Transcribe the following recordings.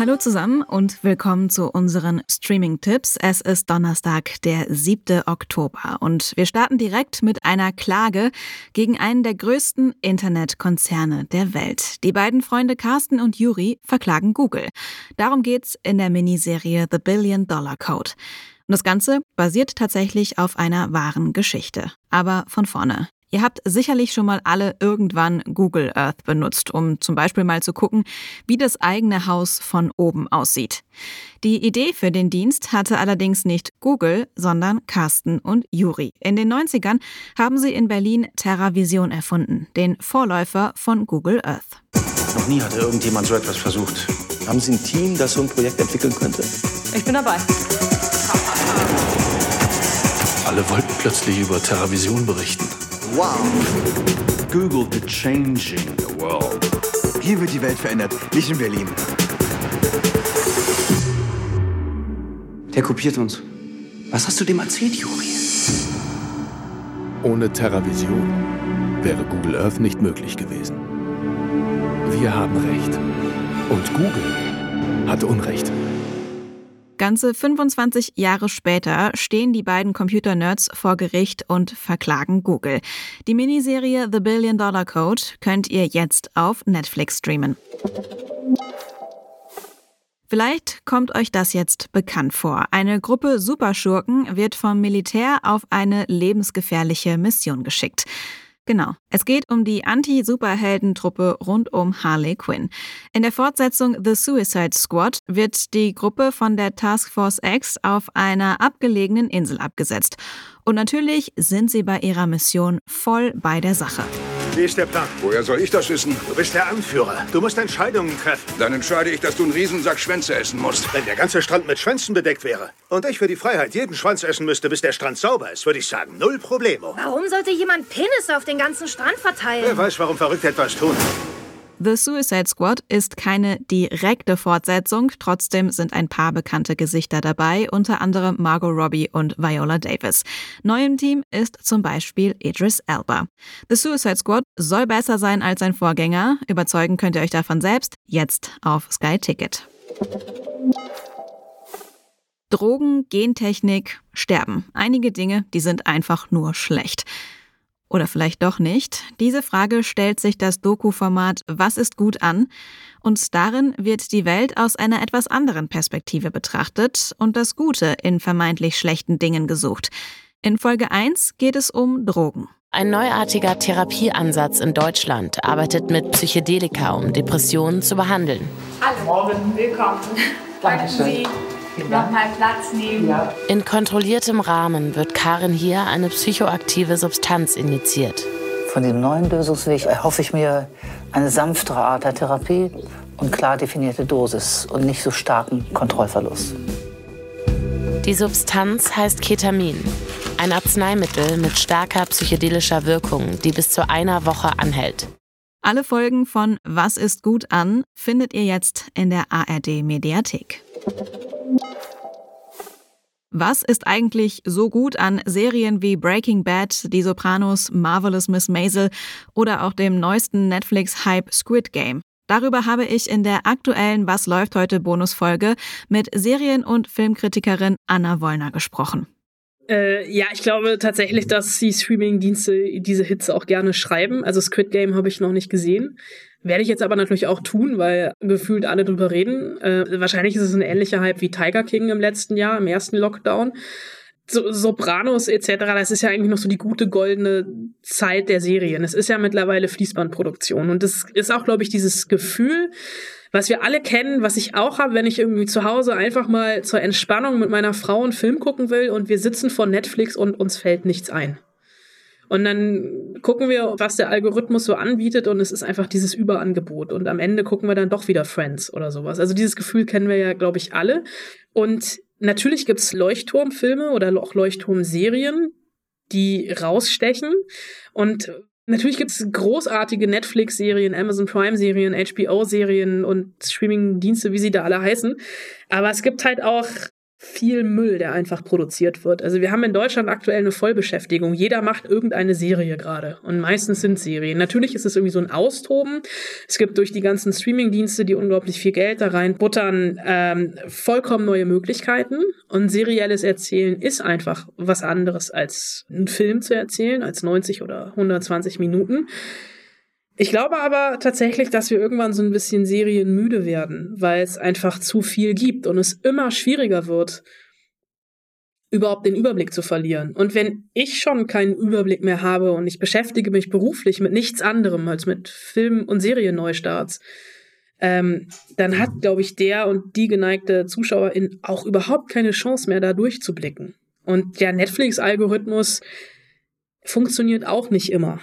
Hallo zusammen und willkommen zu unseren Streaming-Tipps. Es ist Donnerstag, der 7. Oktober und wir starten direkt mit einer Klage gegen einen der größten Internetkonzerne der Welt. Die beiden Freunde Carsten und Yuri verklagen Google. Darum geht's in der Miniserie The Billion Dollar Code. Und das Ganze basiert tatsächlich auf einer wahren Geschichte. Aber von vorne. Ihr habt sicherlich schon mal alle irgendwann Google Earth benutzt, um zum Beispiel mal zu gucken, wie das eigene Haus von oben aussieht. Die Idee für den Dienst hatte allerdings nicht Google, sondern Carsten und Juri. In den 90ern haben sie in Berlin TerraVision erfunden, den Vorläufer von Google Earth. Noch nie hatte irgendjemand so etwas versucht. Haben Sie ein Team, das so ein Projekt entwickeln könnte? Ich bin dabei. Alle wollten plötzlich über TerraVision berichten. Wow. Google the changing the world. Hier wird die Welt verändert, nicht in Berlin. Der kopiert uns. Was hast du dem erzählt, Juri? Ohne TerraVision wäre Google Earth nicht möglich gewesen. Wir haben Recht. Und Google hat Unrecht. Ganze 25 Jahre später stehen die beiden Computer-Nerds vor Gericht und verklagen Google. Die Miniserie The Billion Dollar Code könnt ihr jetzt auf Netflix streamen. Vielleicht kommt euch das jetzt bekannt vor. Eine Gruppe Superschurken wird vom Militär auf eine lebensgefährliche Mission geschickt. Genau. Es geht um die Anti-Superheldentruppe rund um Harley Quinn. In der Fortsetzung The Suicide Squad wird die Gruppe von der Task Force X auf einer abgelegenen Insel abgesetzt. Und natürlich sind sie bei ihrer Mission voll bei der Sache. Wie ist der Plan? Woher soll ich das wissen? Du bist der Anführer. Du musst Entscheidungen treffen. Dann entscheide ich, dass du einen Riesensack Schwänze essen musst. Wenn der ganze Strand mit Schwänzen bedeckt wäre und ich für die Freiheit jeden Schwanz essen müsste, bis der Strand sauber ist, würde ich sagen, null Problemo. Warum sollte jemand Penisse auf den ganzen Strand verteilen? Wer weiß, warum Verrückte etwas tun. The Suicide Squad ist keine direkte Fortsetzung, trotzdem sind ein paar bekannte Gesichter dabei, unter anderem Margot Robbie und Viola Davis. Neu im Team ist zum Beispiel Idris Elba. The Suicide Squad soll besser sein als sein Vorgänger. Überzeugen könnt ihr euch davon selbst, jetzt auf Sky Ticket. Drogen, Gentechnik, Sterben. Einige Dinge, die sind einfach nur schlecht. Oder vielleicht doch nicht? Diese Frage stellt sich das Doku-Format Was ist gut an? Und darin wird die Welt aus einer etwas anderen Perspektive betrachtet und das Gute in vermeintlich schlechten Dingen gesucht. In Folge 1 geht es um Drogen. Ein neuartiger Therapieansatz in Deutschland arbeitet mit Psychedelika, um Depressionen zu behandeln. Hallo. Morgen. Willkommen. Dankeschön nochmal Platz nehmen. Ja. In kontrolliertem Rahmen wird Karin hier eine psychoaktive Substanz injiziert. Von dem neuen Lösungsweg erhoffe ich mir eine sanftere Art der Therapie und klar definierte Dosis und nicht so starken Kontrollverlust. Die Substanz heißt Ketamin, ein Arzneimittel mit starker psychedelischer Wirkung, die bis zu einer Woche anhält. Alle Folgen von Was ist gut an findet ihr jetzt in der ARD Mediathek. Was ist eigentlich so gut an Serien wie Breaking Bad, Die Sopranos, Marvelous Miss Maisel oder auch dem neuesten Netflix-Hype Squid Game? Darüber habe ich in der aktuellen Was läuft heute Bonusfolge mit Serien- und Filmkritikerin Anna Wollner gesprochen. Äh, ja, ich glaube tatsächlich, dass die Streaming-Dienste diese Hits auch gerne schreiben. Also Squid Game habe ich noch nicht gesehen. Werde ich jetzt aber natürlich auch tun, weil gefühlt alle drüber reden. Äh, wahrscheinlich ist es ein ähnlicher Hype wie Tiger King im letzten Jahr, im ersten Lockdown. So, Sopranos etc., das ist ja eigentlich noch so die gute goldene Zeit der Serien. Es ist ja mittlerweile Fließbandproduktion. Und das ist auch, glaube ich, dieses Gefühl, was wir alle kennen, was ich auch habe, wenn ich irgendwie zu Hause einfach mal zur Entspannung mit meiner Frau einen Film gucken will und wir sitzen vor Netflix und uns fällt nichts ein. Und dann gucken wir, was der Algorithmus so anbietet und es ist einfach dieses Überangebot. Und am Ende gucken wir dann doch wieder Friends oder sowas. Also dieses Gefühl kennen wir ja, glaube ich, alle. Und natürlich gibt's Leuchtturmfilme oder auch Leuchtturmserien, die rausstechen. Und Natürlich gibt es großartige Netflix-Serien, Amazon Prime-Serien, HBO-Serien und Streaming-Dienste, wie sie da alle heißen. Aber es gibt halt auch viel Müll, der einfach produziert wird. Also wir haben in Deutschland aktuell eine Vollbeschäftigung. Jeder macht irgendeine Serie gerade. Und meistens sind Serien. Natürlich ist es irgendwie so ein Austoben. Es gibt durch die ganzen Streaming-Dienste, die unglaublich viel Geld da rein buttern, ähm, vollkommen neue Möglichkeiten. Und serielles Erzählen ist einfach was anderes als einen Film zu erzählen, als 90 oder 120 Minuten. Ich glaube aber tatsächlich, dass wir irgendwann so ein bisschen serienmüde werden, weil es einfach zu viel gibt und es immer schwieriger wird, überhaupt den Überblick zu verlieren. Und wenn ich schon keinen Überblick mehr habe und ich beschäftige mich beruflich mit nichts anderem als mit Film- und Serienneustarts, ähm, dann hat, glaube ich, der und die geneigte Zuschauerin auch überhaupt keine Chance mehr, da durchzublicken. Und der Netflix-Algorithmus funktioniert auch nicht immer.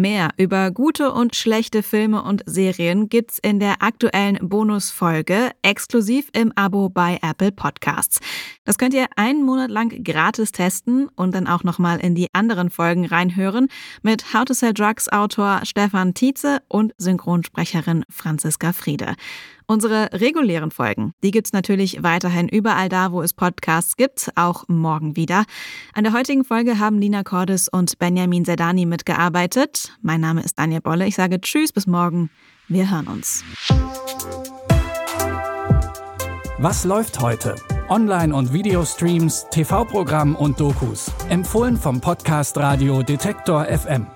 Mehr über gute und schlechte Filme und Serien gibt's in der aktuellen Bonusfolge exklusiv im Abo bei Apple Podcasts. Das könnt ihr einen Monat lang gratis testen und dann auch nochmal in die anderen Folgen reinhören mit How to Sell Drugs Autor Stefan Tietze und Synchronsprecherin Franziska Friede. Unsere regulären Folgen, die gibt's natürlich weiterhin überall da, wo es Podcasts gibt, auch morgen wieder. An der heutigen Folge haben Lina Cordes und Benjamin Sedani mitgearbeitet. Mein Name ist Daniel Bolle. Ich sage Tschüss, bis morgen. Wir hören uns. Was läuft heute? Online- und Videostreams, TV-Programm und Dokus. Empfohlen vom Podcast Radio Detektor FM.